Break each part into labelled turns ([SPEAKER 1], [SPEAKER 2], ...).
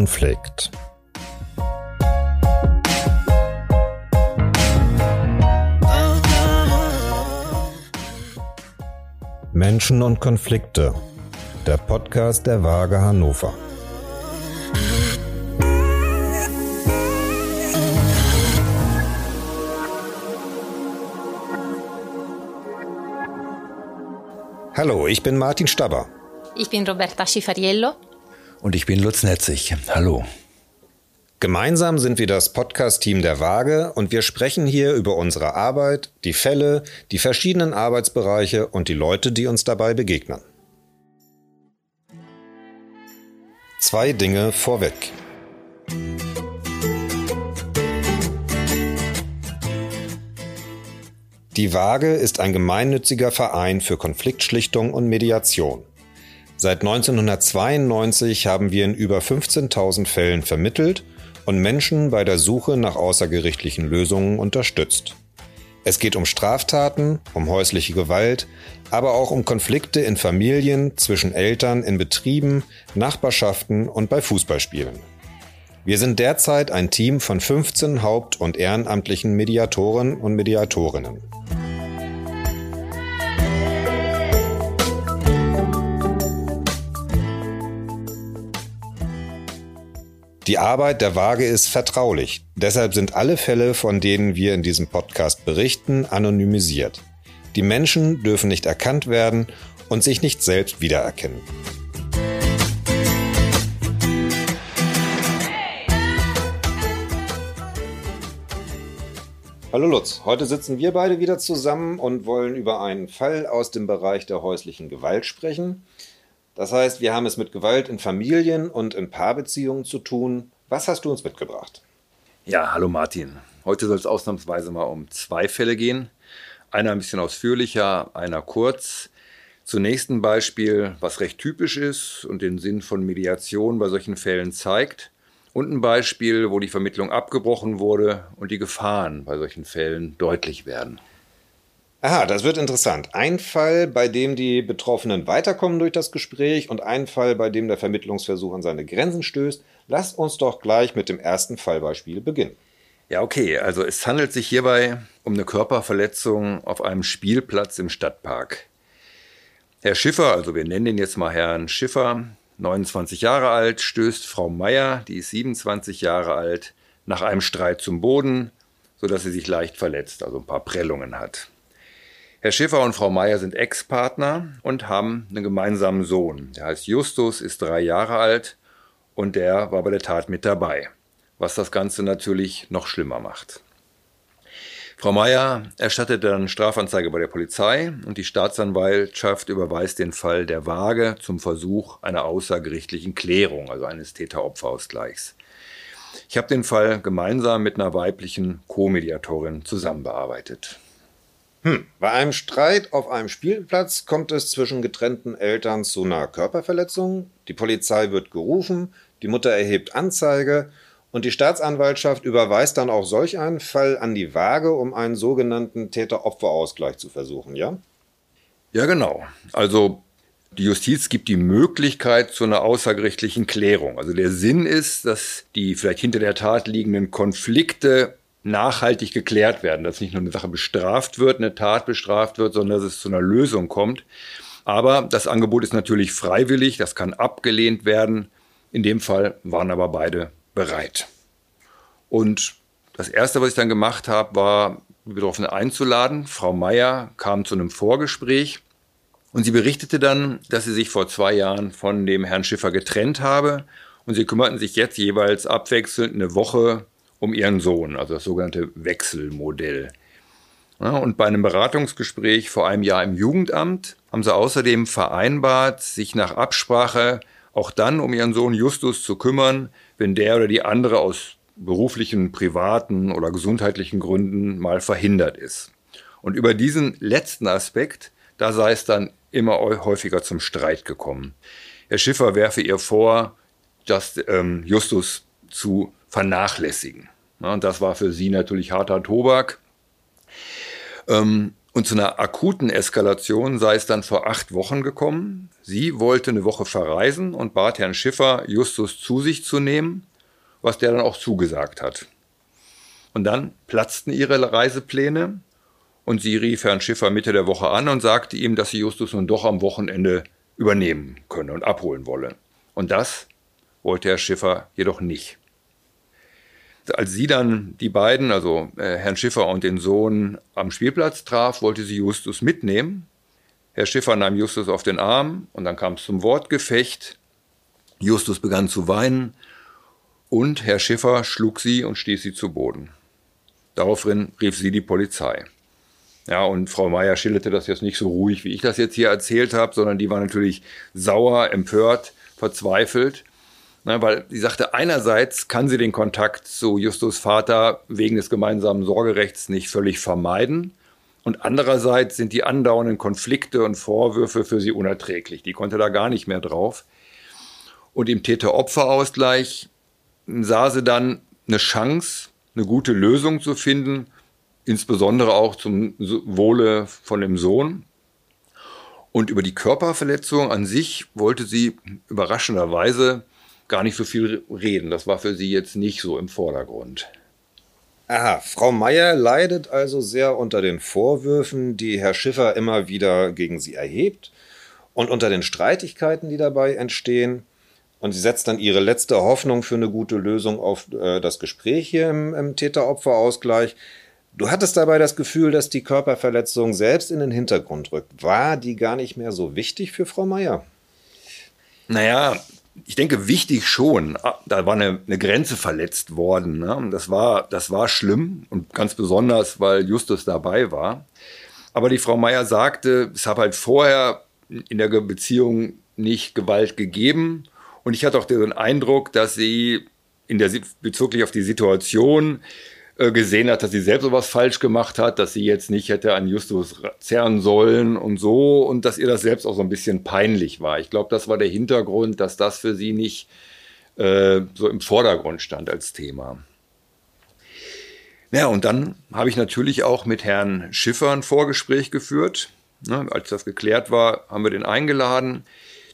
[SPEAKER 1] Konflikt. Menschen und Konflikte. Der Podcast der Waage Hannover. Hallo, ich bin Martin Staber.
[SPEAKER 2] Ich bin Roberta Schifariello.
[SPEAKER 3] Und ich bin Lutz Netzig. Hallo.
[SPEAKER 1] Gemeinsam sind wir das Podcast-Team der Waage und wir sprechen hier über unsere Arbeit, die Fälle, die verschiedenen Arbeitsbereiche und die Leute, die uns dabei begegnen. Zwei Dinge vorweg. Die Waage ist ein gemeinnütziger Verein für Konfliktschlichtung und Mediation. Seit 1992 haben wir in über 15.000 Fällen vermittelt und Menschen bei der Suche nach außergerichtlichen Lösungen unterstützt. Es geht um Straftaten, um häusliche Gewalt, aber auch um Konflikte in Familien, zwischen Eltern, in Betrieben, Nachbarschaften und bei Fußballspielen. Wir sind derzeit ein Team von 15 haupt- und ehrenamtlichen Mediatoren und Mediatorinnen. Die Arbeit der Waage ist vertraulich. Deshalb sind alle Fälle, von denen wir in diesem Podcast berichten, anonymisiert. Die Menschen dürfen nicht erkannt werden und sich nicht selbst wiedererkennen. Hallo Lutz, heute sitzen wir beide wieder zusammen und wollen über einen Fall aus dem Bereich der häuslichen Gewalt sprechen. Das heißt, wir haben es mit Gewalt in Familien und in Paarbeziehungen zu tun. Was hast du uns mitgebracht?
[SPEAKER 3] Ja, hallo Martin. Heute soll es ausnahmsweise mal um zwei Fälle gehen. Einer ein bisschen ausführlicher, einer kurz. Zunächst ein Beispiel, was recht typisch ist und den Sinn von Mediation bei solchen Fällen zeigt. Und ein Beispiel, wo die Vermittlung abgebrochen wurde und die Gefahren bei solchen Fällen deutlich werden.
[SPEAKER 1] Aha, das wird interessant. Ein Fall, bei dem die Betroffenen weiterkommen durch das Gespräch und ein Fall, bei dem der Vermittlungsversuch an seine Grenzen stößt. Lasst uns doch gleich mit dem ersten Fallbeispiel beginnen.
[SPEAKER 3] Ja, okay. Also es handelt sich hierbei um eine Körperverletzung auf einem Spielplatz im Stadtpark. Herr Schiffer, also wir nennen ihn jetzt mal Herrn Schiffer, 29 Jahre alt, stößt Frau Meier, die ist 27 Jahre alt, nach einem Streit zum Boden, sodass sie sich leicht verletzt, also ein paar Prellungen hat. Herr Schiffer und Frau Meier sind Ex-Partner und haben einen gemeinsamen Sohn. Der heißt Justus, ist drei Jahre alt und der war bei der Tat mit dabei, was das Ganze natürlich noch schlimmer macht. Frau Meier erstattet dann Strafanzeige bei der Polizei und die Staatsanwaltschaft überweist den Fall der Waage zum Versuch einer außergerichtlichen Klärung, also eines Täter-Opfer-Ausgleichs. Ich habe den Fall gemeinsam mit einer weiblichen Co-Mediatorin zusammenbearbeitet.
[SPEAKER 1] Hm. Bei einem Streit auf einem Spielplatz kommt es zwischen getrennten Eltern zu einer Körperverletzung. Die Polizei wird gerufen, die Mutter erhebt Anzeige und die Staatsanwaltschaft überweist dann auch solch einen Fall an die Waage, um einen sogenannten Täter-Opfer-Ausgleich zu versuchen, ja?
[SPEAKER 3] Ja, genau. Also die Justiz gibt die Möglichkeit zu einer außergerichtlichen Klärung. Also der Sinn ist, dass die vielleicht hinter der Tat liegenden Konflikte nachhaltig geklärt werden, dass nicht nur eine Sache bestraft wird, eine Tat bestraft wird, sondern dass es zu einer Lösung kommt. Aber das Angebot ist natürlich freiwillig, das kann abgelehnt werden. In dem Fall waren aber beide bereit. Und das Erste, was ich dann gemacht habe, war, die Betroffene einzuladen. Frau Meier kam zu einem Vorgespräch und sie berichtete dann, dass sie sich vor zwei Jahren von dem Herrn Schiffer getrennt habe und sie kümmerten sich jetzt jeweils abwechselnd eine Woche um ihren Sohn, also das sogenannte Wechselmodell. Ja, und bei einem Beratungsgespräch vor einem Jahr im Jugendamt haben sie außerdem vereinbart, sich nach Absprache auch dann um ihren Sohn Justus zu kümmern, wenn der oder die andere aus beruflichen, privaten oder gesundheitlichen Gründen mal verhindert ist. Und über diesen letzten Aspekt, da sei es dann immer häufiger zum Streit gekommen. Herr Schiffer werfe ihr vor, dass ähm, Justus zu vernachlässigen. und das war für sie natürlich harter Tobak. Ähm, Und zu einer akuten Eskalation sei es dann vor acht Wochen gekommen. Sie wollte eine Woche verreisen und bat Herrn Schiffer, Justus zu sich zu nehmen, was der dann auch zugesagt hat. Und dann platzten ihre Reisepläne und sie rief Herrn Schiffer Mitte der Woche an und sagte ihm, dass sie Justus nun doch am Wochenende übernehmen könne und abholen wolle. Und das wollte Herr Schiffer jedoch nicht. Als sie dann die beiden, also äh, Herrn Schiffer und den Sohn, am Spielplatz traf, wollte sie Justus mitnehmen. Herr Schiffer nahm Justus auf den Arm und dann kam es zum Wortgefecht. Justus begann zu weinen und Herr Schiffer schlug sie und stieß sie zu Boden. Daraufhin rief sie die Polizei. Ja, und Frau Meier schilderte das jetzt nicht so ruhig, wie ich das jetzt hier erzählt habe, sondern die war natürlich sauer, empört, verzweifelt. Na, weil sie sagte, einerseits kann sie den Kontakt zu Justus Vater wegen des gemeinsamen Sorgerechts nicht völlig vermeiden. Und andererseits sind die andauernden Konflikte und Vorwürfe für sie unerträglich. Die konnte da gar nicht mehr drauf. Und im Täter-Opfer-Ausgleich sah sie dann eine Chance, eine gute Lösung zu finden, insbesondere auch zum Wohle von dem Sohn. Und über die Körperverletzung an sich wollte sie überraschenderweise gar nicht so viel reden. Das war für sie jetzt nicht so im Vordergrund.
[SPEAKER 1] Aha, Frau Meier leidet also sehr unter den Vorwürfen, die Herr Schiffer immer wieder gegen sie erhebt und unter den Streitigkeiten, die dabei entstehen. Und sie setzt dann ihre letzte Hoffnung für eine gute Lösung auf äh, das Gespräch hier im, im Täter-Opfer-Ausgleich. Du hattest dabei das Gefühl, dass die Körperverletzung selbst in den Hintergrund rückt. War die gar nicht mehr so wichtig für Frau Meier?
[SPEAKER 3] Naja, ich denke, wichtig schon. Ah, da war eine, eine Grenze verletzt worden. Ne? Das, war, das war schlimm und ganz besonders, weil Justus dabei war. Aber die Frau Meier sagte, es habe halt vorher in der Beziehung nicht Gewalt gegeben und ich hatte auch den Eindruck, dass sie in der, bezüglich auf die Situation gesehen hat, dass sie selbst sowas falsch gemacht hat, dass sie jetzt nicht hätte an Justus zerren sollen und so und dass ihr das selbst auch so ein bisschen peinlich war. Ich glaube, das war der Hintergrund, dass das für sie nicht äh, so im Vordergrund stand als Thema. Ja, und dann habe ich natürlich auch mit Herrn Schiffer ein Vorgespräch geführt. Ne, als das geklärt war, haben wir den eingeladen.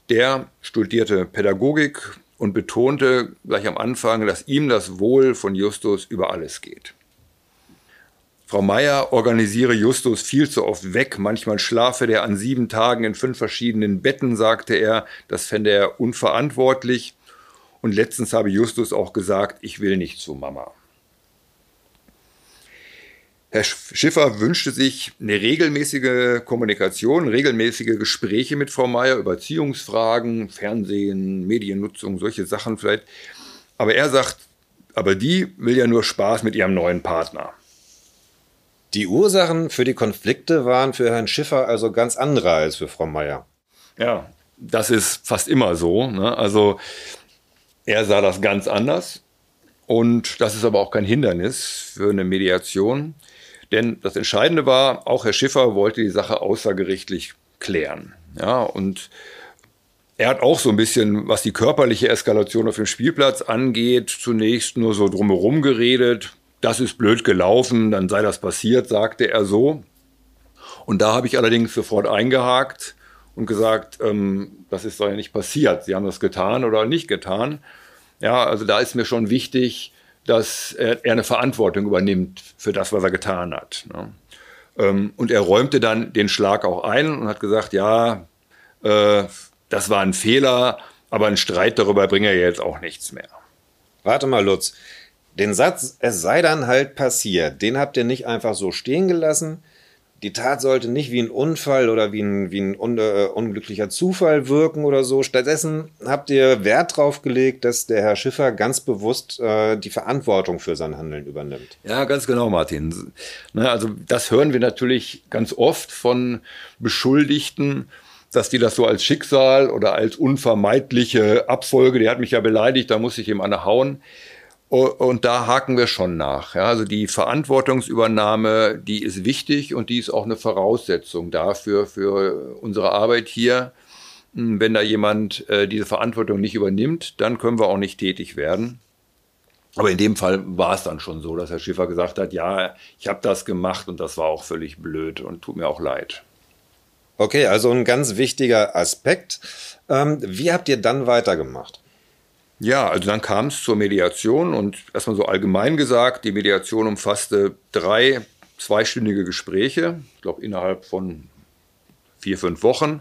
[SPEAKER 3] Der studierte Pädagogik und betonte gleich am Anfang, dass ihm das Wohl von Justus über alles geht. Frau Meier organisiere Justus viel zu oft weg. Manchmal schlafe der an sieben Tagen in fünf verschiedenen Betten, sagte er. Das fände er unverantwortlich. Und letztens habe Justus auch gesagt, ich will nicht zu Mama. Herr Schiffer wünschte sich eine regelmäßige Kommunikation, regelmäßige Gespräche mit Frau Meier über Erziehungsfragen, Fernsehen, Mediennutzung, solche Sachen vielleicht. Aber er sagt, aber die will ja nur Spaß mit ihrem neuen Partner.
[SPEAKER 1] Die Ursachen für die Konflikte waren für Herrn Schiffer also ganz andere als für Frau Meier.
[SPEAKER 3] Ja, das ist fast immer so. Ne? Also er sah das ganz anders. Und das ist aber auch kein Hindernis für eine Mediation. Denn das Entscheidende war, auch Herr Schiffer wollte die Sache außergerichtlich klären. Ja, und er hat auch so ein bisschen, was die körperliche Eskalation auf dem Spielplatz angeht, zunächst nur so drumherum geredet. Das ist blöd gelaufen, dann sei das passiert, sagte er so. Und da habe ich allerdings sofort eingehakt und gesagt, ähm, das ist doch ja nicht passiert. Sie haben das getan oder nicht getan. Ja, also da ist mir schon wichtig, dass er, eine Verantwortung übernimmt für das, was er getan hat. Ne? Ähm, und er räumte dann den Schlag auch ein und hat gesagt, ja, äh, das war ein Fehler, aber ein Streit darüber bringe er jetzt auch nichts mehr.
[SPEAKER 1] Warte mal, Lutz. Den Satz, es sei dann halt passiert, den habt ihr nicht einfach so stehen gelassen, die Tat sollte nicht wie ein Unfall oder wie ein, wie ein un, äh, unglücklicher Zufall wirken oder so. Stattdessen habt ihr Wert darauf gelegt, dass der Herr Schiffer ganz bewusst äh, die Verantwortung für sein Handeln übernimmt.
[SPEAKER 3] Ja, ganz genau, Martin. Na, also das hören wir natürlich ganz oft von Beschuldigten, dass die das so als Schicksal oder als unvermeidliche Abfolge, der hat mich ja beleidigt, da muss ich ihm eine hauen. Und da haken wir schon nach. Ja, also die Verantwortungsübernahme, die ist wichtig und die ist auch eine Voraussetzung dafür, für unsere Arbeit hier. Hm, wenn da jemand äh, diese Verantwortung nicht übernimmt, dann können wir auch nicht tätig werden. Aber in dem Fall war es dann schon so, dass Herr Schiffer gesagt hat, ja, ich habe das gemacht und das war auch völlig blöd und tut mir auch leid.
[SPEAKER 1] Okay, also ein ganz wichtiger Aspekt. Ähm, wie habt ihr dann weitergemacht?
[SPEAKER 3] Ja, also dann kam es zur Mediation und erstmal so allgemein gesagt, die Mediation umfasste drei zweistündige Gespräche, ich glaube innerhalb von vier, fünf Wochen.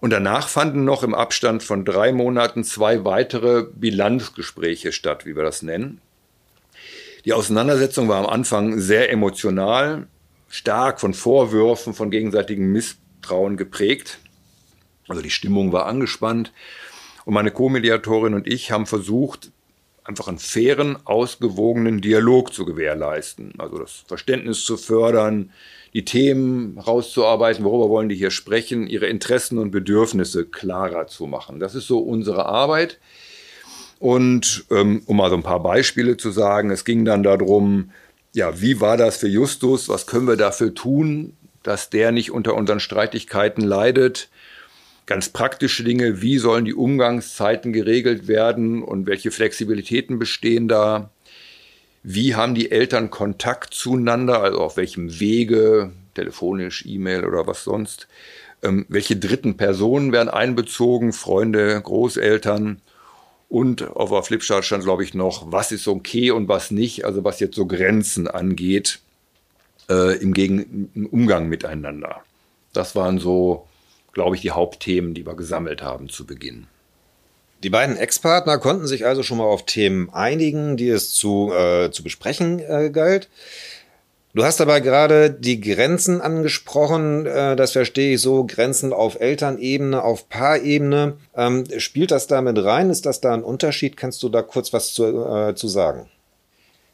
[SPEAKER 3] Und danach fanden noch im Abstand von drei Monaten zwei weitere Bilanzgespräche statt, wie wir das nennen. Die Auseinandersetzung war am Anfang sehr emotional, stark von Vorwürfen, von gegenseitigem Misstrauen geprägt. Also die Stimmung war angespannt. Und meine Co-Mediatorin und ich haben versucht, einfach einen fairen, ausgewogenen Dialog zu gewährleisten. Also das Verständnis zu fördern, die Themen rauszuarbeiten, worüber wollen die hier sprechen, ihre Interessen und Bedürfnisse klarer zu machen. Das ist so unsere Arbeit. Und ähm, um mal so ein paar Beispiele zu sagen, es ging dann darum, ja, wie war das für Justus? Was können wir dafür tun, dass der nicht unter unseren Streitigkeiten leidet? Ganz praktische Dinge, wie sollen die Umgangszeiten geregelt werden und welche Flexibilitäten bestehen da? Wie haben die Eltern Kontakt zueinander, also auf welchem Wege, telefonisch, E-Mail oder was sonst? Ähm, welche dritten Personen werden einbezogen, Freunde, Großeltern? Und auf der Flipchart stand, glaube ich, noch, was ist okay und was nicht, also was jetzt so Grenzen angeht äh, im, Gegen im Umgang miteinander. Das waren so, glaube ich, die Hauptthemen, die wir gesammelt haben zu Beginn.
[SPEAKER 1] Die beiden Ex-Partner konnten sich also schon mal auf Themen einigen, die es zu, äh, zu besprechen äh, galt. Du hast aber gerade die Grenzen angesprochen, äh, das verstehe ich so, Grenzen auf Elternebene, auf Paarebene. Ähm, spielt das da mit rein? Ist das da ein Unterschied? Kannst du da kurz was zu, äh, zu sagen?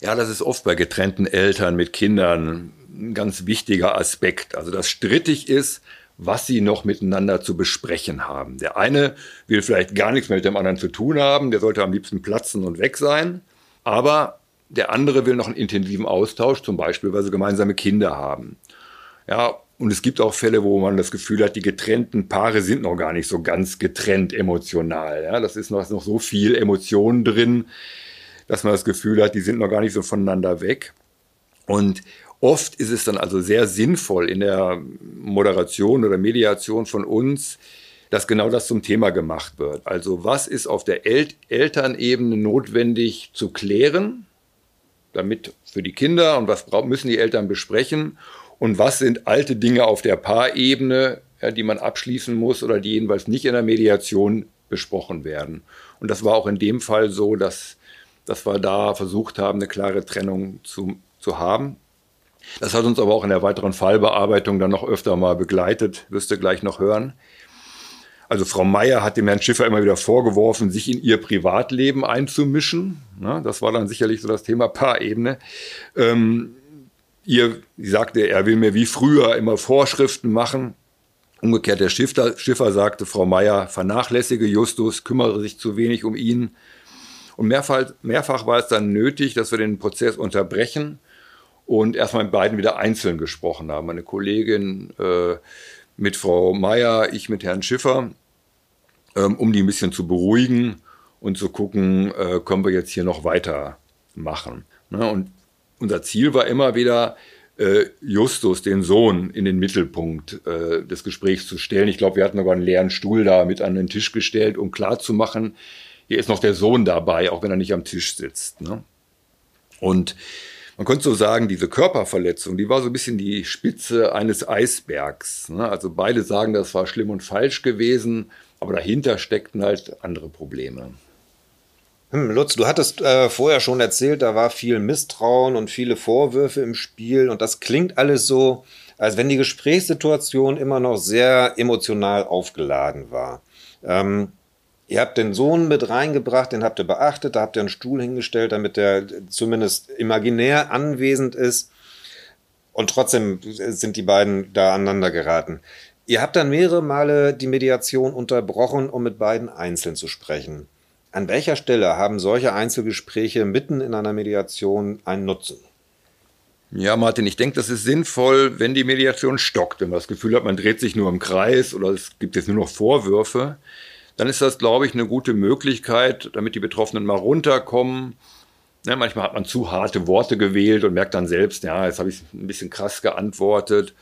[SPEAKER 3] Ja, das ist oft bei getrennten Eltern mit Kindern ein ganz wichtiger Aspekt. Also, dass strittig ist, was sie noch miteinander zu besprechen haben. Der eine will vielleicht gar nichts mehr mit dem anderen zu tun haben, der sollte am liebsten platzen und weg sein, aber der andere will noch einen intensiven Austausch, zum Beispiel, weil sie gemeinsame Kinder haben. Ja, und es gibt auch Fälle, wo man das Gefühl hat, die getrennten Paare sind noch gar nicht so ganz getrennt emotional. Ja, das ist noch, noch so viel Emotionen drin, dass man das Gefühl hat, die sind noch gar nicht so voneinander weg. Und Oft ist es dann also sehr sinnvoll in der Moderation oder Mediation von uns, dass genau das zum Thema gemacht wird. Also was ist auf der El Elternebene notwendig zu klären, damit für die Kinder und was müssen die Eltern besprechen und was sind alte Dinge auf der Paarebene, ja, die man abschließen muss oder die jedenfalls nicht in der Mediation besprochen werden. Und das war auch in dem Fall so, dass, dass wir da versucht haben, eine klare Trennung zu, zu haben. Das hat uns aber auch in der weiteren Fallbearbeitung dann noch öfter mal begleitet, wirst du gleich noch hören. Also Frau Meier hat dem Herrn Schiffer immer wieder vorgeworfen, sich in ihr Privatleben einzumischen. das war dann sicherlich so das Thema Paarebene. Ähm, ihr, sagte, er will mir wie früher immer Vorschriften machen. Umgekehrt der Schiffer, Schiffer sagte, Frau Meier vernachlässige Justus, kümmere sich zu wenig um ihn. Und mehrfach, mehrfach war es dann nötig, dass wir den Prozess unterbrechen und erstmal mit beiden wieder einzeln gesprochen haben. Meine Kollegin äh, mit Frau Meier, ich mit Herrn Schiffer, ähm, um die ein bisschen zu beruhigen und zu gucken, äh, können wir jetzt hier noch weitermachen. Ne? Und unser Ziel war immer wieder, äh, Justus, den Sohn, in den Mittelpunkt äh, des Gesprächs zu stellen. Ich glaube, wir hatten sogar einen leeren Stuhl da mit an den Tisch gestellt, um klarzumachen, hier ist noch der Sohn dabei, auch wenn er nicht am Tisch sitzt. Ne? Und man könnte so sagen, diese Körperverletzung, die war so ein bisschen die Spitze eines Eisbergs. Ne? Also beide sagen, das war schlimm und falsch gewesen, aber dahinter steckten halt andere Probleme.
[SPEAKER 1] Hm, Lutz, du hattest äh, vorher schon erzählt, da war viel Misstrauen und viele Vorwürfe im Spiel und das klingt alles so, als wenn die Gesprächssituation immer noch sehr emotional aufgeladen war. Ähm, Ihr habt den Sohn mit reingebracht, den habt ihr beachtet, da habt ihr einen Stuhl hingestellt, damit der zumindest imaginär anwesend ist. Und trotzdem sind die beiden da aneinander geraten. Ihr habt dann mehrere Male die Mediation unterbrochen, um mit beiden einzeln zu sprechen. An welcher Stelle haben solche Einzelgespräche mitten in einer Mediation einen Nutzen?
[SPEAKER 3] Ja, Martin, ich denke, das ist sinnvoll, wenn die Mediation stockt, wenn man das Gefühl hat, man dreht sich nur im Kreis oder es gibt jetzt nur noch Vorwürfe dann ist das, glaube ich, eine gute Möglichkeit, damit die Betroffenen mal runterkommen, Ne, manchmal hat man zu harte Worte gewählt und merkt dann selbst, ja, jetzt habe ich ein bisschen krass geantwortet.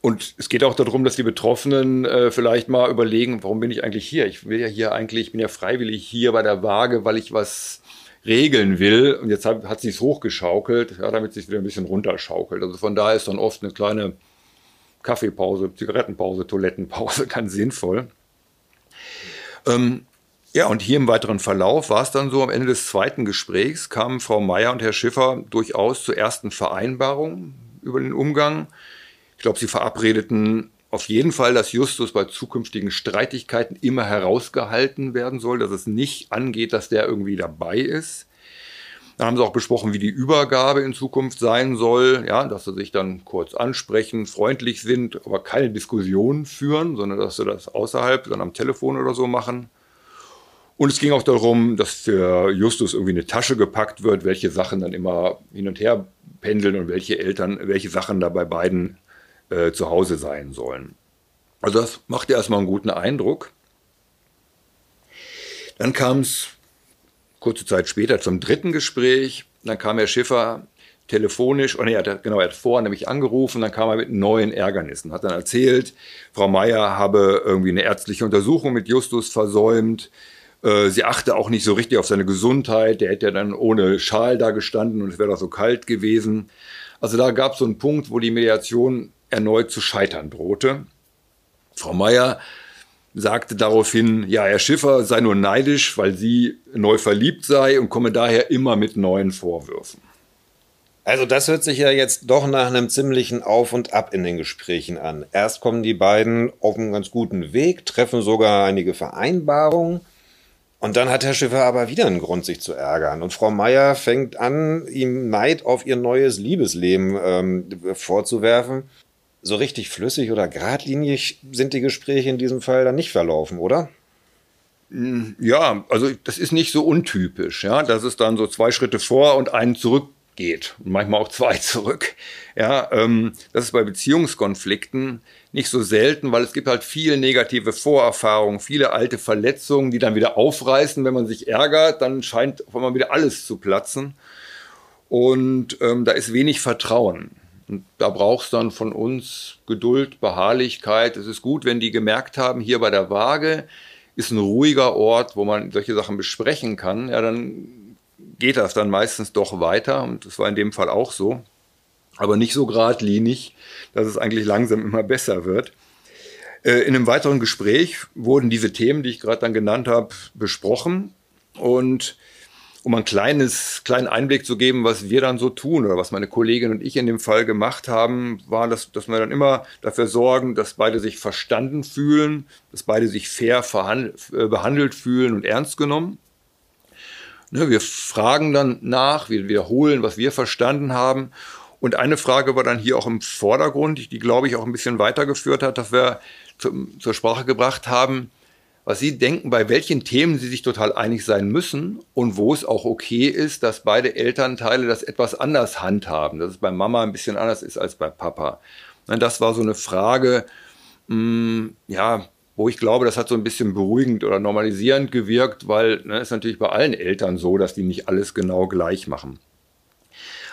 [SPEAKER 3] Und es geht auch darum, dass die Betroffenen äh, vielleicht mal überlegen, warum bin ich eigentlich hier? Ich will ja hier eigentlich, ich bin ja freiwillig hier bei der Waage, weil ich was regeln will. Und jetzt hat, hat sich hochgeschaukelt, ja, damit sich wieder ein bisschen runterschaukelt. Also von daher ist dann oft eine kleine Kaffeepause, Zigarettenpause, Toilettenpause ganz sinnvoll. Ähm, ja, und hier im weiteren Verlauf war es dann so, am Ende des zweiten Gesprächs kamen Frau Meier und Herr Schiffer durchaus zur ersten Vereinbarung über den Umgang. Ich glaube, sie verabredeten auf jeden Fall, dass Justus bei zukünftigen Streitigkeiten immer herausgehalten werden soll, dass es nicht angeht, dass der irgendwie dabei ist. Dann haben sie auch besprochen, wie die Übergabe in Zukunft sein soll, ja, dass sie sich dann kurz ansprechen, freundlich sind, aber keine Diskussionen führen, sondern dass sie das außerhalb dann am Telefon oder so machen. Und es ging auch darum, dass für Justus irgendwie eine Tasche gepackt wird, welche Sachen dann immer hin und her pendeln und welche Eltern, welche Sachen da bei beiden äh, zu Hause sein sollen. Also das machte erstmal einen guten Eindruck. Dann kam es kurze Zeit später zum dritten Gespräch. Dann kam Herr Schiffer telefonisch, oh nee, er hat, genau, er hat vorher nämlich angerufen, dann kam er mit neuen Ärgernissen, hat dann erzählt, Frau Meier habe irgendwie eine ärztliche Untersuchung mit Justus versäumt, äh, sie achte auch nicht so richtig auf seine Gesundheit. Der hätte ja dann ohne Schal da gestanden und es wäre doch so kalt gewesen. Also da gab es so einen Punkt, wo die Mediation erneut zu scheitern drohte. Frau Meier sagte daraufhin, ja, Herr Schiffer sei nur neidisch, weil sie neu verliebt sei und komme daher immer mit neuen Vorwürfen.
[SPEAKER 1] Also das hört sich ja jetzt doch nach einem ziemlichen Auf und Ab in den Gesprächen an. Erst kommen die beiden auf einen ganz guten Weg, treffen sogar einige Vereinbarungen und dann hat Herr Schiffer aber wieder einen Grund, sich zu ärgern. Und Frau Meier fängt an, ihm Neid auf ihr neues Liebesleben ähm, vorzuwerfen. So richtig flüssig oder geradlinig sind die Gespräche in diesem Fall dann nicht verlaufen, oder?
[SPEAKER 3] Mm, ja, also das ist nicht so untypisch, ja, dass es dann so zwei Schritte vor und einen zurück geht und manchmal auch zwei zurück. Ja, ähm, das ist bei Beziehungskonflikten nicht so selten, weil es gibt halt viele negative Vorerfahrungen, viele alte Verletzungen, die dann wieder aufreißen. Wenn man sich ärgert, dann scheint auf einmal wieder alles zu platzen. Und ähm, da ist wenig Vertrauen. Und da braucht es dann von uns Geduld, Beharrlichkeit. Es ist gut, wenn die gemerkt haben, hier bei der Waage ist ein ruhiger Ort, wo man solche Sachen besprechen kann. Ja, dann geht das dann meistens doch weiter. Und das war in dem Fall auch so. Aber nicht so geradlinig dass es eigentlich langsam immer besser wird. Äh, in einem weiteren Gespräch wurden diese Themen, die ich gerade dann genannt habe, besprochen. Und um einen kleines, kleinen Einblick zu geben, was wir dann so tun oder was meine Kollegin und ich in dem Fall gemacht haben, war, dass, dass wir dann immer dafür sorgen, dass beide sich verstanden fühlen, dass beide sich fair äh, behandelt fühlen und ernst genommen. Ne, wir fragen dann nach, wir wiederholen, was wir verstanden haben und eine Frage war dann hier auch im Vordergrund, die, glaube ich, auch ein bisschen weitergeführt hat, dass wir zum, zur Sprache gebracht haben, was Sie denken, bei welchen Themen Sie sich total einig sein müssen und wo es auch okay ist, dass beide Elternteile das etwas anders handhaben, dass es bei Mama ein bisschen anders ist als bei Papa. Das war so eine Frage, mh, mm, ja, wo ich glaube, das hat so ein bisschen beruhigend oder normalisierend gewirkt, weil es ne, ist natürlich bei allen Eltern so, dass die nicht alles genau gleich machen.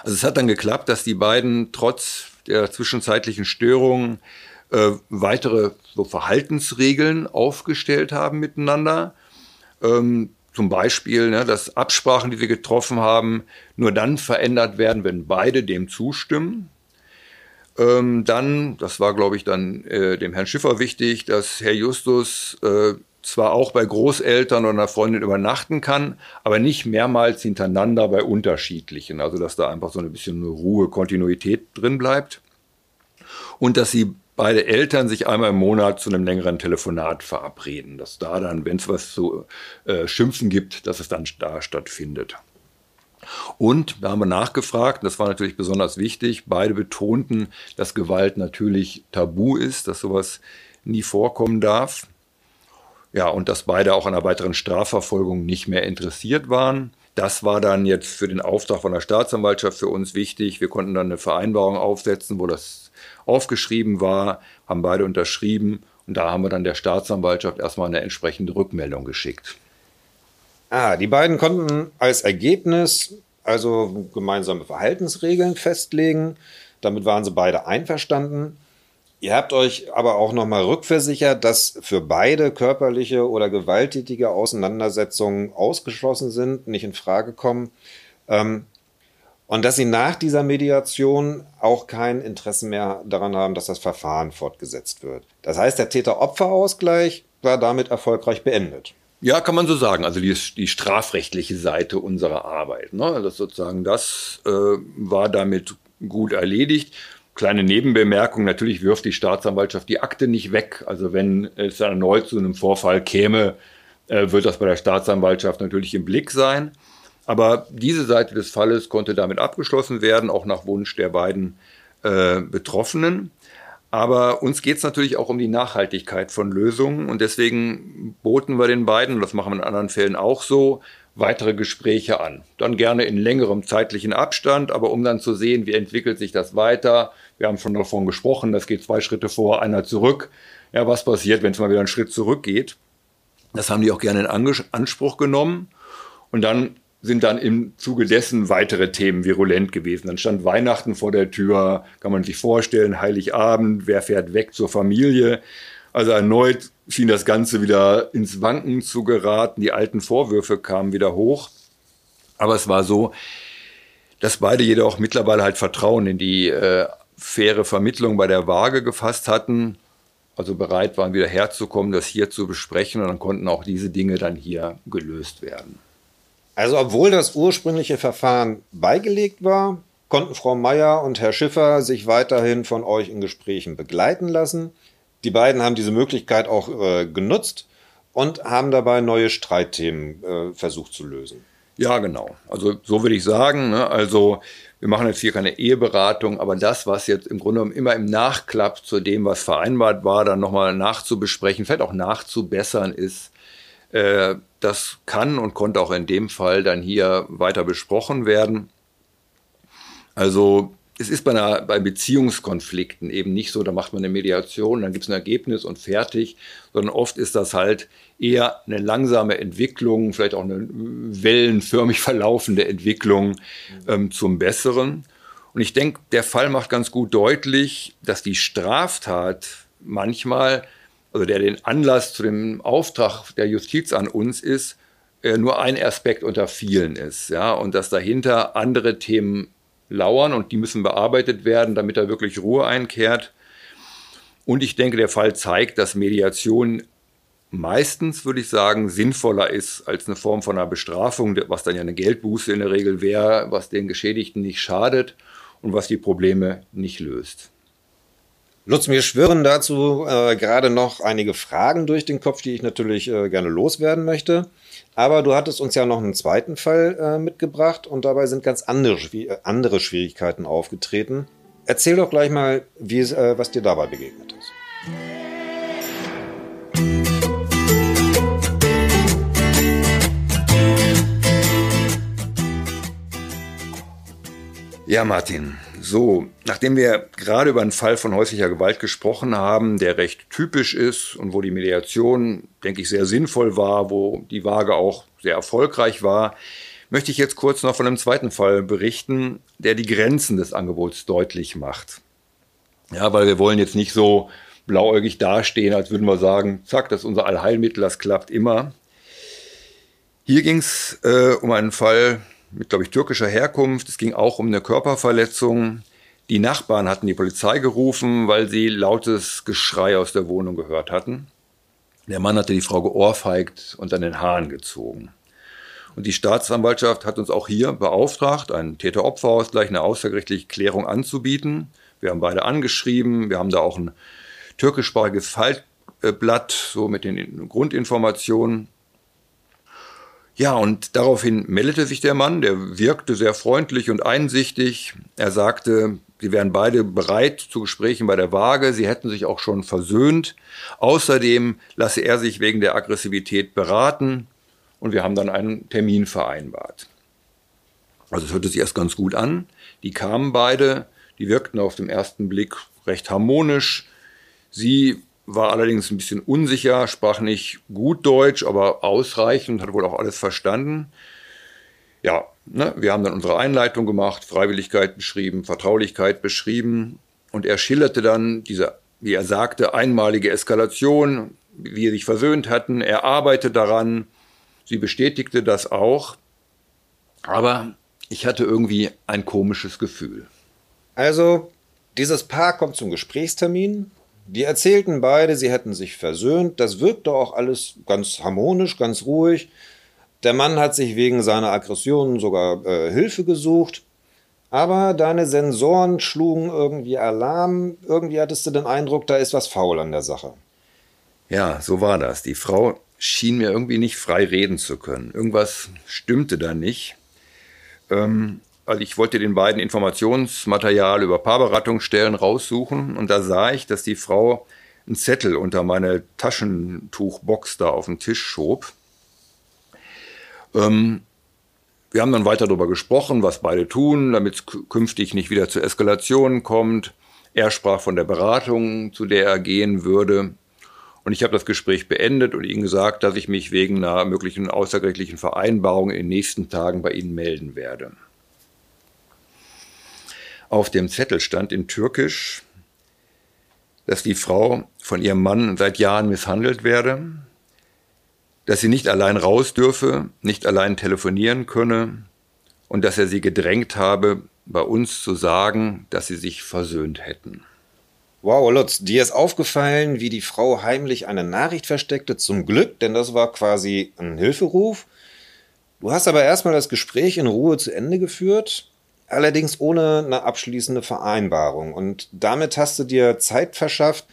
[SPEAKER 3] Also es hat dann geklappt, dass die beiden trotz der zwischenzeitlichen Störungen äh, weitere so Verhaltensregeln aufgestellt haben miteinander. Ähm, zum Beispiel, ne, dass Absprachen, die wir getroffen haben, nur dann verändert werden, wenn beide dem zustimmen. Ähm, dann, das war, glaube ich, dann äh, dem Herrn Schiffer wichtig, dass Herr Justus äh, zwar auch bei Großeltern oder einer Freundin übernachten kann, aber nicht mehrmals hintereinander bei unterschiedlichen. Also dass da einfach so ein bisschen Ruhe, Kontinuität drin bleibt. Und dass sie beide Eltern sich einmal im Monat zu einem längeren Telefonat verabreden. Dass da dann, wenn es was zu äh, schimpfen gibt, dass es dann da stattfindet. Und da haben wir nachgefragt, das war natürlich besonders wichtig, beide betonten, dass Gewalt natürlich tabu ist, dass sowas nie vorkommen darf. Ja, und dass beide auch an einer weiteren Strafverfolgung nicht mehr interessiert waren. Das war dann jetzt für den Auftrag von der Staatsanwaltschaft für uns wichtig. Wir konnten dann eine Vereinbarung aufsetzen, wo das aufgeschrieben war, haben beide unterschrieben und da haben wir dann der Staatsanwaltschaft erstmal eine entsprechende Rückmeldung geschickt.
[SPEAKER 1] Ah, die beiden konnten als Ergebnis also gemeinsame Verhaltensregeln festlegen. Damit waren sie beide einverstanden. Ihr habt euch aber auch nochmal rückversichert, dass für beide körperliche oder gewalttätige Auseinandersetzungen ausgeschlossen sind, nicht in Frage kommen. Ähm, und dass sie nach dieser Mediation auch kein Interesse mehr daran haben, dass das Verfahren fortgesetzt wird. Das heißt, der Täter-Opfer-Ausgleich war damit erfolgreich beendet.
[SPEAKER 3] Ja, kann man so sagen. Also die, die strafrechtliche Seite unserer Arbeit. Ne? Das sozusagen, das äh, war damit gut erledigt. Kleine Nebenbemerkung, natürlich wirft die Staatsanwaltschaft die Akte nicht weg. Also wenn es erneut zu einem Vorfall käme, äh, wird das bei der Staatsanwaltschaft natürlich im Blick sein. Aber diese Seite des Falles konnte damit abgeschlossen werden, auch nach Wunsch der beiden äh, Betroffenen. Aber uns geht es natürlich auch um die Nachhaltigkeit von Lösungen und deswegen boten wir den beiden, und das machen wir in anderen Fällen auch so, weitere Gespräche an. Dann gerne in längerem zeitlichen Abstand, aber um dann zu sehen, wie entwickelt sich das weiter. Wir haben schon davon gesprochen, das geht zwei Schritte vor, einer zurück. Ja, was passiert, wenn es mal wieder einen Schritt zurückgeht? Das haben die auch gerne in Anspruch genommen. Und dann sind dann im Zuge dessen weitere Themen virulent gewesen. Dann stand Weihnachten vor der Tür, kann man sich vorstellen, Heiligabend, wer fährt weg zur Familie. Also erneut schien das Ganze wieder ins Wanken zu geraten. Die alten Vorwürfe kamen wieder hoch. Aber es war so, dass beide jedoch mittlerweile halt Vertrauen in die äh, faire Vermittlung bei der Waage gefasst hatten. Also bereit waren, wieder herzukommen, das hier zu besprechen. Und dann konnten auch diese Dinge dann hier gelöst werden.
[SPEAKER 1] Also obwohl das ursprüngliche Verfahren beigelegt war, konnten Frau Meier und Herr Schiffer sich weiterhin von euch in Gesprächen begleiten lassen. Die beiden haben diese Möglichkeit auch äh, genutzt und haben dabei neue Streitthemen äh, versucht zu lösen.
[SPEAKER 3] Ja, genau. Also so würde ich sagen. Ne? Also wir machen jetzt hier keine Eheberatung, aber das, was jetzt im Grunde genommen immer im Nachklapp zu dem, was vereinbart war, dann nochmal nachzubesprechen, vielleicht auch nachzubessern ist, äh, das kann und konnte auch in dem Fall dann hier weiter besprochen werden. Also es ist bei, einer, bei Beziehungskonflikten eben nicht so, da macht man eine Mediation, dann gibt es ein Ergebnis und fertig, sondern oft ist das halt eher eine langsame Entwicklung, vielleicht auch eine wellenförmig verlaufende Entwicklung ähm, zum Besseren. Und ich denke, der Fall macht ganz gut deutlich, dass die Straftat manchmal also der den Anlass zu dem Auftrag der Justiz an uns ist, äh, nur ein Aspekt unter vielen ist, ja, und dass dahinter andere Themen lauern und die müssen bearbeitet werden, damit da wirklich Ruhe einkehrt. Und ich denke, der Fall zeigt, dass Mediation meistens, würde ich sagen, sinnvoller ist als eine Form von einer Bestrafung, was dann ja eine Geldbuße in der Regel wäre, was den Geschädigten nicht schadet und was die Probleme nicht löst.
[SPEAKER 1] Lutz, mir schwirren dazu äh, gerade noch einige Fragen durch den Kopf, die ich natürlich äh, gerne loswerden möchte. Aber du hattest uns ja noch einen zweiten Fall äh, mitgebracht und dabei sind ganz andere, äh, andere Schwierigkeiten aufgetreten. Erzähl doch gleich mal, wie, äh, was dir dabei begegnet ist.
[SPEAKER 3] Ja, Martin, so, nachdem wir gerade über einen Fall von häuslicher Gewalt gesprochen haben, der recht typisch ist und wo die Mediation, denke ich, sehr sinnvoll war, wo die Waage auch sehr erfolgreich war, möchte ich jetzt kurz noch von einem zweiten Fall berichten, der die Grenzen des Angebots deutlich macht. Ja, weil wir wollen jetzt nicht so blauäugig dastehen, als würden wir sagen, zack, das ist unser Allheilmittel, das klappt immer. Hier ging es äh, um einen Fall, mit, glaube ich, türkischer Herkunft. Es ging auch um eine Körperverletzung. Die Nachbarn hatten die Polizei gerufen, weil sie lautes Geschrei aus der Wohnung gehört hatten. Der Mann hatte die Frau geohrfeigt und an den Haaren gezogen. Und die Staatsanwaltschaft hat uns auch hier beauftragt, einen Täter-Opfer-Ausgleich, eine außergerichtliche Klärung anzubieten. Wir haben beide angeschrieben. Wir haben da auch ein türkischsprachiges Faltblatt, so mit den Grundinformationen. Ja, und daraufhin meldete sich der Mann, der wirkte sehr freundlich und einsichtig. Er sagte, sie wären beide bereit zu Gesprächen bei der Waage, sie hätten sich auch schon versöhnt. Außerdem lasse er sich wegen der Aggressivität beraten und wir haben dann einen Termin vereinbart. Also es hörte sich erst ganz gut an. Die kamen beide, die wirkten auf den ersten Blick recht harmonisch. Sie war allerdings ein bisschen unsicher, sprach nicht gut Deutsch, aber ausreichend, hat wohl auch alles verstanden. Ja, ne, wir haben dann unsere Einleitung gemacht, Freiwilligkeit beschrieben, Vertraulichkeit beschrieben und er schilderte dann diese, wie er sagte, einmalige Eskalation, wie sie sich versöhnt hatten. Er arbeitet daran, sie bestätigte das auch, aber ich hatte irgendwie ein komisches Gefühl.
[SPEAKER 1] Also, dieses Paar kommt zum Gesprächstermin. Die erzählten beide, sie hätten sich versöhnt. Das wirkte auch alles ganz harmonisch, ganz ruhig. Der Mann hat sich wegen seiner Aggressionen sogar äh, Hilfe gesucht. Aber deine Sensoren schlugen irgendwie Alarm. Irgendwie hattest du den Eindruck, da ist was faul an der Sache.
[SPEAKER 3] Ja, so war das. Die Frau schien mir irgendwie nicht frei reden zu können. Irgendwas stimmte da nicht. Ähm, also ich wollte den beiden Informationsmaterial über Paarberatungsstellen raussuchen und da sah ich, dass die Frau einen Zettel unter meine Taschentuchbox da auf den Tisch schob. Ähm, wir haben dann weiter darüber gesprochen, was beide tun, damit es künftig nicht wieder zu Eskalationen kommt. Er sprach von der Beratung, zu der er gehen würde. Und ich habe das Gespräch beendet und ihm gesagt, dass ich mich wegen einer möglichen außergerichtlichen Vereinbarung in den nächsten Tagen bei Ihnen melden werde. Auf dem Zettel stand in Türkisch, dass die Frau von ihrem Mann seit Jahren misshandelt werde, dass sie nicht allein raus dürfe, nicht allein telefonieren könne und dass er sie gedrängt habe, bei uns zu sagen, dass sie sich versöhnt hätten.
[SPEAKER 1] Wow, Lutz, dir ist aufgefallen, wie die Frau heimlich eine Nachricht versteckte, zum Glück, denn das war quasi ein Hilferuf. Du hast aber erstmal das Gespräch in Ruhe zu Ende geführt, allerdings ohne eine abschließende Vereinbarung. Und damit hast du dir Zeit verschafft,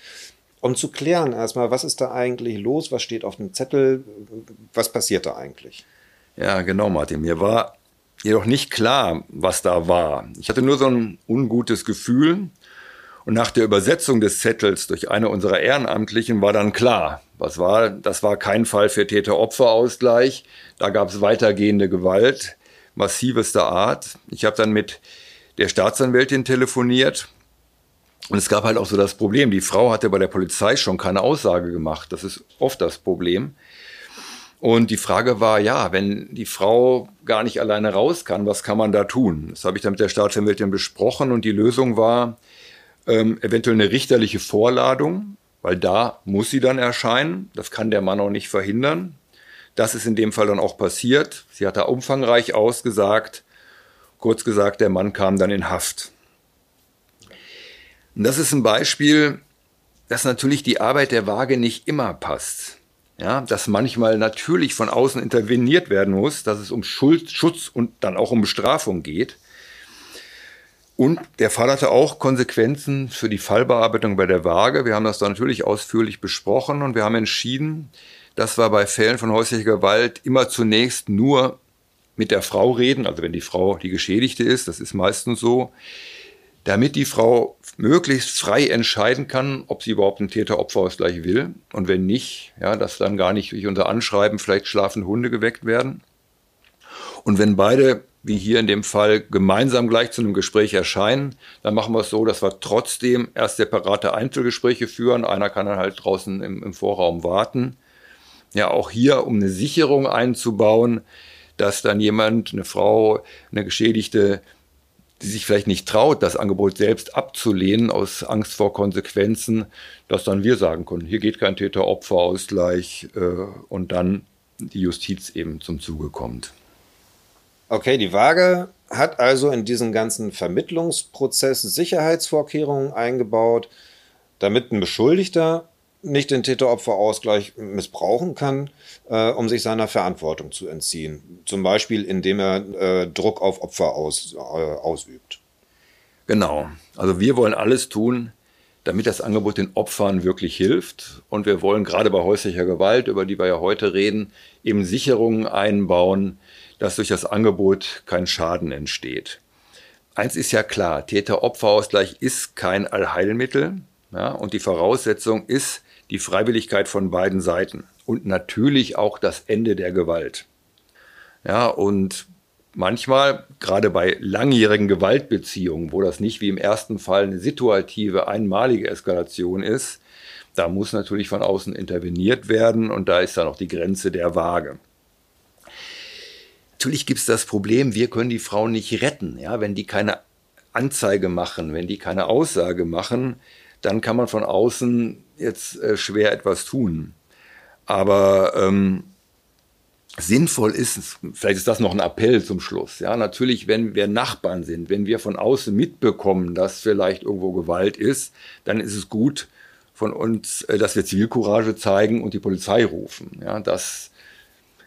[SPEAKER 1] um zu klären erstmal, was ist da eigentlich los, was steht auf dem Zettel, was passiert da eigentlich.
[SPEAKER 3] Ja, genau, Martin. Mir war jedoch nicht klar, was da war. Ich hatte nur so ein ungutes Gefühl, und nach der Übersetzung des Zettels durch eine unserer Ehrenamtlichen war dann klar, was war, das war kein Fall für Täter-Opfer-Ausgleich. Da gab es weitergehende Gewalt, massivester Art. Ich habe dann mit der Staatsanwältin telefoniert und es gab halt auch so das Problem, die Frau hatte bei der Polizei schon keine Aussage gemacht. Das ist oft das Problem. Und die Frage war, ja, wenn die Frau gar nicht alleine raus kann, was kann man da tun? Das habe ich dann mit der Staatsanwältin besprochen und die Lösung war, ähm, eventuell eine richterliche Vorladung, weil da muss sie dann erscheinen. Das kann der Mann auch nicht verhindern. Das ist in dem Fall dann auch passiert. Sie hat da umfangreich ausgesagt. Kurz gesagt, der Mann kam dann in Haft. Und das ist ein Beispiel, dass natürlich die Arbeit der Waage nicht immer passt. Ja, dass manchmal natürlich von außen interveniert werden muss, dass es um Schuld, Schutz und dann auch um Bestrafung geht. Und der Fall hatte auch Konsequenzen für die Fallbearbeitung bei der Waage. Wir haben das da natürlich ausführlich besprochen und wir haben entschieden, dass wir bei Fällen von häuslicher Gewalt immer zunächst nur mit der Frau reden, also wenn die Frau die Geschädigte ist, das ist meistens so, damit die Frau möglichst frei entscheiden kann, ob sie überhaupt einen Täter-Opfer-Ausgleich will. Und wenn nicht, ja, dass dann gar nicht durch unser Anschreiben vielleicht schlafende Hunde geweckt werden. Und wenn beide wie hier in dem Fall, gemeinsam gleich zu einem Gespräch erscheinen. Dann machen wir es so, dass wir trotzdem erst separate Einzelgespräche führen. Einer kann dann halt draußen im, im Vorraum warten. Ja, auch hier, um eine Sicherung einzubauen, dass dann jemand, eine Frau, eine Geschädigte, die sich vielleicht nicht traut, das Angebot selbst abzulehnen aus Angst vor Konsequenzen, dass dann wir sagen können, hier geht kein Täter-Opfer-Ausgleich äh, und dann die Justiz eben zum Zuge kommt.
[SPEAKER 1] Okay, die Waage hat also in diesen ganzen Vermittlungsprozess Sicherheitsvorkehrungen eingebaut, damit ein Beschuldigter nicht den Täter-Opfer-Ausgleich missbrauchen kann, äh, um sich seiner Verantwortung zu entziehen. Zum Beispiel, indem er äh, Druck auf Opfer aus, äh, ausübt.
[SPEAKER 3] Genau. Also wir wollen alles tun, damit das Angebot den Opfern wirklich hilft. Und wir wollen gerade bei häuslicher Gewalt, über die wir ja heute reden, eben Sicherungen einbauen, dass durch das Angebot kein Schaden entsteht. Eins ist ja klar, Täter-Opfer-Ausgleich ist kein Allheilmittel. Ja, und die Voraussetzung ist die Freiwilligkeit von beiden Seiten und natürlich auch das Ende der Gewalt. Ja, und manchmal, gerade bei langjährigen Gewaltbeziehungen, wo das nicht wie im ersten Fall eine situative, einmalige Eskalation ist, Da muss natürlich von außen interveniert werden und da ist dann auch die Grenze der Waage. Natürlich gibt es das Problem, wir können die Frauen nicht retten. Ja? Wenn die keine Anzeige machen, wenn die keine Aussage machen, dann kann man von außen jetzt äh, schwer etwas tun. Aber ähm, sinnvoll ist, vielleicht ist das noch ein Appell zum Schluss. Ja, natürlich, wenn wir Nachbarn sind, wenn wir von außen mitbekommen, dass vielleicht irgendwo Gewalt ist, dann ist es gut von uns, äh, dass wir Zivilcourage zeigen und die Polizei rufen. Ja, das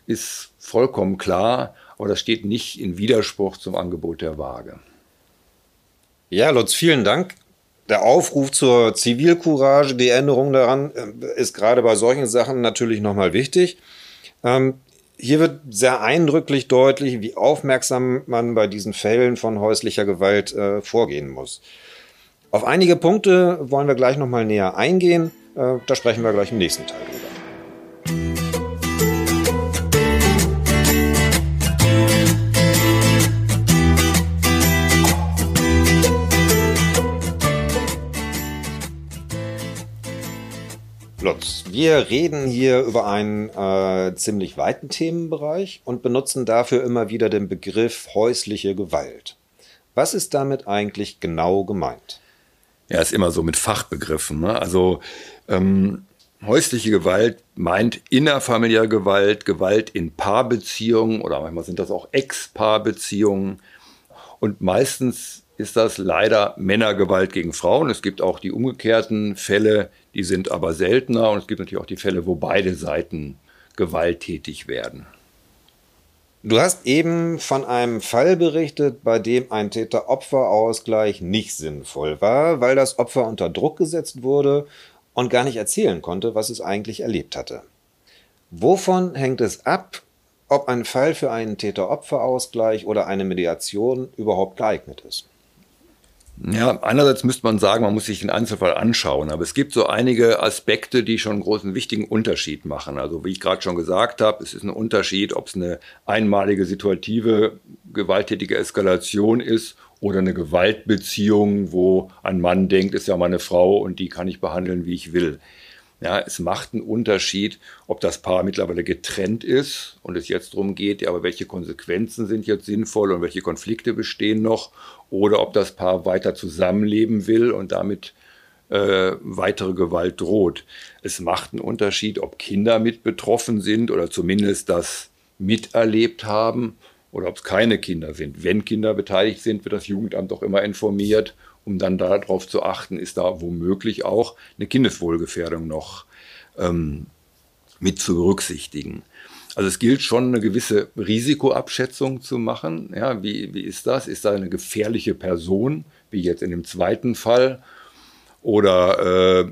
[SPEAKER 3] ist vollkommen klar, aber das steht nicht in Widerspruch zum Angebot der Waage.
[SPEAKER 1] Ja, Lutz, vielen Dank. Der Aufruf zur Zivilcourage, die Änderung daran äh, ist gerade bei solchen Sachen natürlich nochmal wichtig. Ähm, hier wird sehr eindrücklich deutlich, wie aufmerksam man bei diesen Fällen von häuslicher Gewalt äh, vorgehen muss. Auf einige Punkte wollen wir gleich nochmal näher eingehen. Äh, da sprechen wir gleich im nächsten Teil drüber. Lutz, wir reden hier über einen äh, ziemlich weiten Themenbereich und benutzen dafür immer wieder den Begriff häusliche Gewalt. Was ist damit eigentlich genau gemeint?
[SPEAKER 3] Ja, ist immer so mit Fachbegriffen. Ne? Also ähm, häusliche Gewalt meint innerfamiliäre Gewalt, Gewalt in Paarbeziehungen oder manchmal sind das auch Ex-Paarbeziehungen. Und meistens ist das leider Männergewalt gegen Frauen. Es gibt auch die umgekehrten Fälle, die sind aber seltener. Und es gibt natürlich auch die Fälle, wo beide Seiten gewalttätig werden.
[SPEAKER 1] Du hast eben von einem Fall berichtet, bei dem ein Täter-Opfer-Ausgleich nicht sinnvoll war, weil das Opfer unter Druck gesetzt wurde und gar nicht erzählen konnte, was es eigentlich erlebt hatte. Wovon hängt es ab, ob ein Fall für einen Täter-Opfer-Ausgleich oder eine Mediation überhaupt geeignet ist?
[SPEAKER 3] Ja, einerseits müsste man sagen, man muss sich den Einzelfall anschauen, aber es gibt so einige Aspekte, die schon einen großen wichtigen Unterschied machen. Also wie ich gerade schon gesagt habe, es ist ein Unterschied, ob es eine einmalige situative gewalttätige Eskalation ist oder eine Gewaltbeziehung, wo ein Mann denkt, ist ja meine Frau und die kann ich behandeln, wie ich will. Ja, es macht einen Unterschied, ob das Paar mittlerweile getrennt ist und es jetzt darum geht, ja, aber welche Konsequenzen sind jetzt sinnvoll und welche Konflikte bestehen noch oder ob das Paar weiter zusammenleben will und damit äh, weitere Gewalt droht. Es macht einen Unterschied, ob Kinder mit betroffen sind oder zumindest das miterlebt haben oder ob es keine Kinder sind. Wenn Kinder beteiligt sind, wird das Jugendamt auch immer informiert um dann darauf zu achten, ist da womöglich auch eine Kindeswohlgefährdung noch ähm, mit zu berücksichtigen. Also es gilt schon eine gewisse Risikoabschätzung zu machen. Ja, wie, wie ist das? Ist da eine gefährliche Person, wie jetzt in dem zweiten Fall? Oder äh,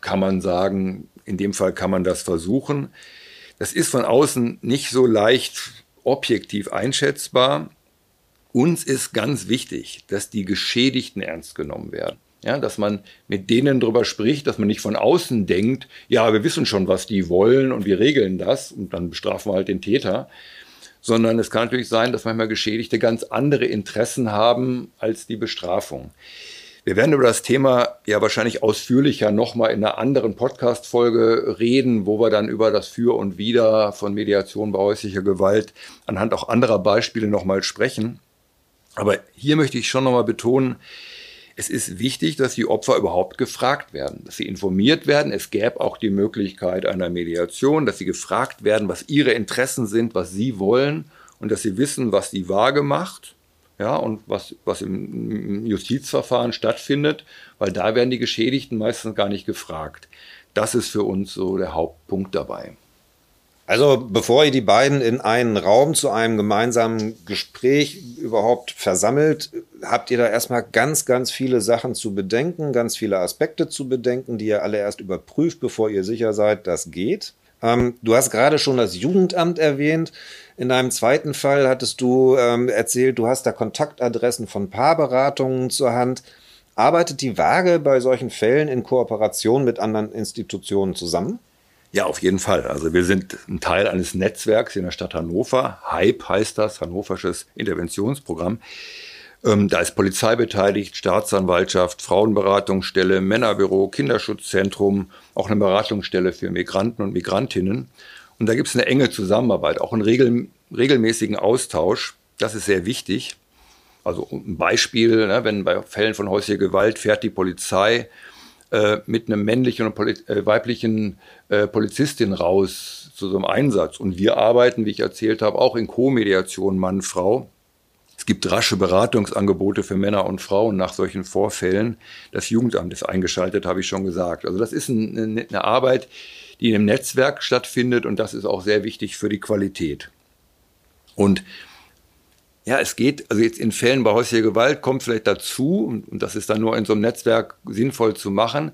[SPEAKER 3] kann man sagen, in dem Fall kann man das versuchen? Das ist von außen nicht so leicht objektiv einschätzbar. Uns ist ganz wichtig, dass die Geschädigten ernst genommen werden. Ja, dass man mit denen drüber spricht, dass man nicht von außen denkt, ja, wir wissen schon, was die wollen und wir regeln das und dann bestrafen wir halt den Täter. Sondern es kann natürlich sein, dass manchmal Geschädigte ganz andere Interessen haben als die Bestrafung. Wir werden über das Thema ja wahrscheinlich ausführlicher nochmal in einer anderen Podcast-Folge reden, wo wir dann über das Für und Wider von Mediation bei häuslicher Gewalt anhand auch anderer Beispiele nochmal sprechen. Aber hier möchte ich schon nochmal betonen, es ist wichtig, dass die Opfer überhaupt gefragt werden, dass sie informiert werden. Es gäbe auch die Möglichkeit einer Mediation, dass sie gefragt werden, was ihre Interessen sind, was sie wollen und dass sie wissen, was die Waage macht ja, und was, was im Justizverfahren stattfindet, weil da werden die Geschädigten meistens gar nicht gefragt. Das ist für uns so der Hauptpunkt dabei.
[SPEAKER 1] Also bevor ihr die beiden in einen Raum zu einem gemeinsamen Gespräch überhaupt versammelt, habt ihr da erstmal ganz, ganz viele Sachen zu bedenken, ganz viele Aspekte zu bedenken, die ihr alle erst überprüft, bevor ihr sicher seid, das geht. Ähm, du hast gerade schon das Jugendamt erwähnt. In deinem zweiten Fall hattest du ähm, erzählt, du hast da Kontaktadressen von Paarberatungen zur Hand. Arbeitet die Waage bei solchen Fällen in Kooperation mit anderen Institutionen zusammen?
[SPEAKER 3] Ja, auf jeden Fall. Also wir sind ein Teil eines Netzwerks in der Stadt Hannover. HYPE heißt das, Hannoversches Interventionsprogramm. Ähm, da ist Polizei beteiligt, Staatsanwaltschaft, Frauenberatungsstelle, Männerbüro, Kinderschutzzentrum, auch eine Beratungsstelle für Migranten und Migrantinnen. Und da gibt es eine enge Zusammenarbeit, auch einen regel, regelmäßigen Austausch. Das ist sehr wichtig. Also ein Beispiel, ne, wenn bei Fällen von häuslicher Gewalt fährt die Polizei äh, mit einem männlichen und Poli äh, weiblichen äh, Polizistin raus zu so einem Einsatz. Und wir arbeiten, wie ich erzählt habe, auch in Co-Mediation Mann-Frau. Es gibt rasche Beratungsangebote für Männer und Frauen nach solchen Vorfällen. Das Jugendamt ist eingeschaltet, habe ich schon gesagt. Also das ist eine, eine Arbeit, die im Netzwerk stattfindet und das ist auch sehr wichtig für die Qualität. Und ja, es geht, also jetzt in Fällen bei häuslicher Gewalt kommt vielleicht dazu, und das ist dann nur in so einem Netzwerk sinnvoll zu machen,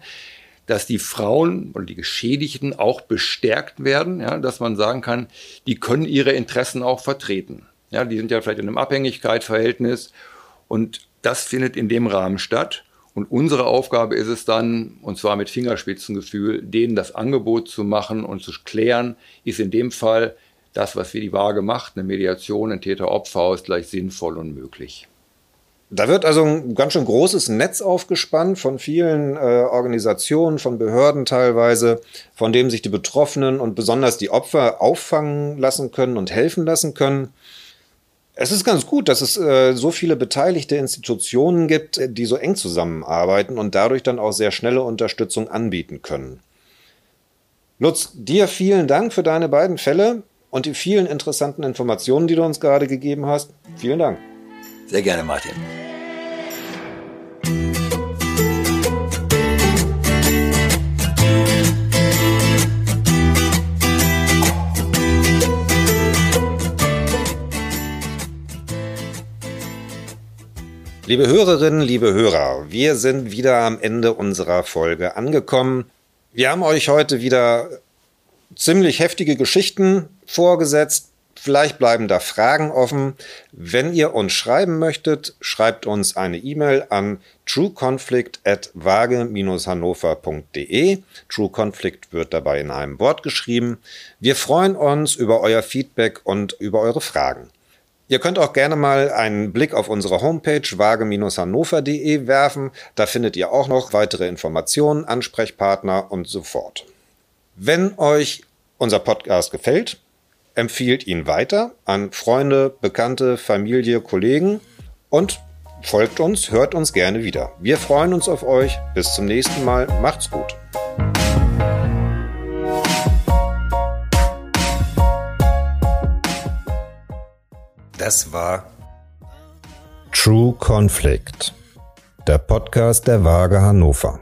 [SPEAKER 3] dass die Frauen oder die Geschädigten auch bestärkt werden, ja, dass man sagen kann, die können ihre Interessen auch vertreten. Ja, die sind ja vielleicht in einem Abhängigkeitsverhältnis und das findet in dem Rahmen statt. Und unsere Aufgabe ist es dann, und zwar mit Fingerspitzengefühl, denen das Angebot zu machen und zu klären, ist in dem Fall das, was wir die Waage macht, eine Mediation, ein Täter-Opfer-Ausgleich sinnvoll und möglich.
[SPEAKER 1] Da wird also ein ganz schön großes Netz aufgespannt von vielen äh, Organisationen, von Behörden teilweise, von dem sich die Betroffenen und besonders die Opfer auffangen lassen können und helfen lassen können. Es ist ganz gut, dass es äh, so viele beteiligte Institutionen gibt, die so eng zusammenarbeiten und dadurch dann auch sehr schnelle Unterstützung anbieten können. Lutz, dir vielen Dank für deine beiden Fälle und die vielen interessanten Informationen, die du uns gerade gegeben hast. Vielen Dank.
[SPEAKER 3] Sehr gerne, Martin.
[SPEAKER 1] Liebe Hörerinnen, liebe Hörer, wir sind wieder am Ende unserer Folge angekommen. Wir haben euch heute wieder ziemlich heftige Geschichten vorgesetzt. Vielleicht bleiben da Fragen offen. Wenn ihr uns schreiben möchtet, schreibt uns eine E-Mail an trueconflict at vage-hannover.de. True Conflict wird dabei in einem Wort geschrieben. Wir freuen uns über euer Feedback und über eure Fragen. Ihr könnt auch gerne mal einen Blick auf unsere Homepage vage-hannover.de werfen. Da findet ihr auch noch weitere Informationen, Ansprechpartner und so fort. Wenn euch unser Podcast gefällt, empfiehlt ihn weiter an Freunde, Bekannte, Familie, Kollegen und folgt uns, hört uns gerne wieder. Wir freuen uns auf euch. Bis zum nächsten Mal. Macht's gut. Das war True Conflict, der Podcast der Waage Hannover.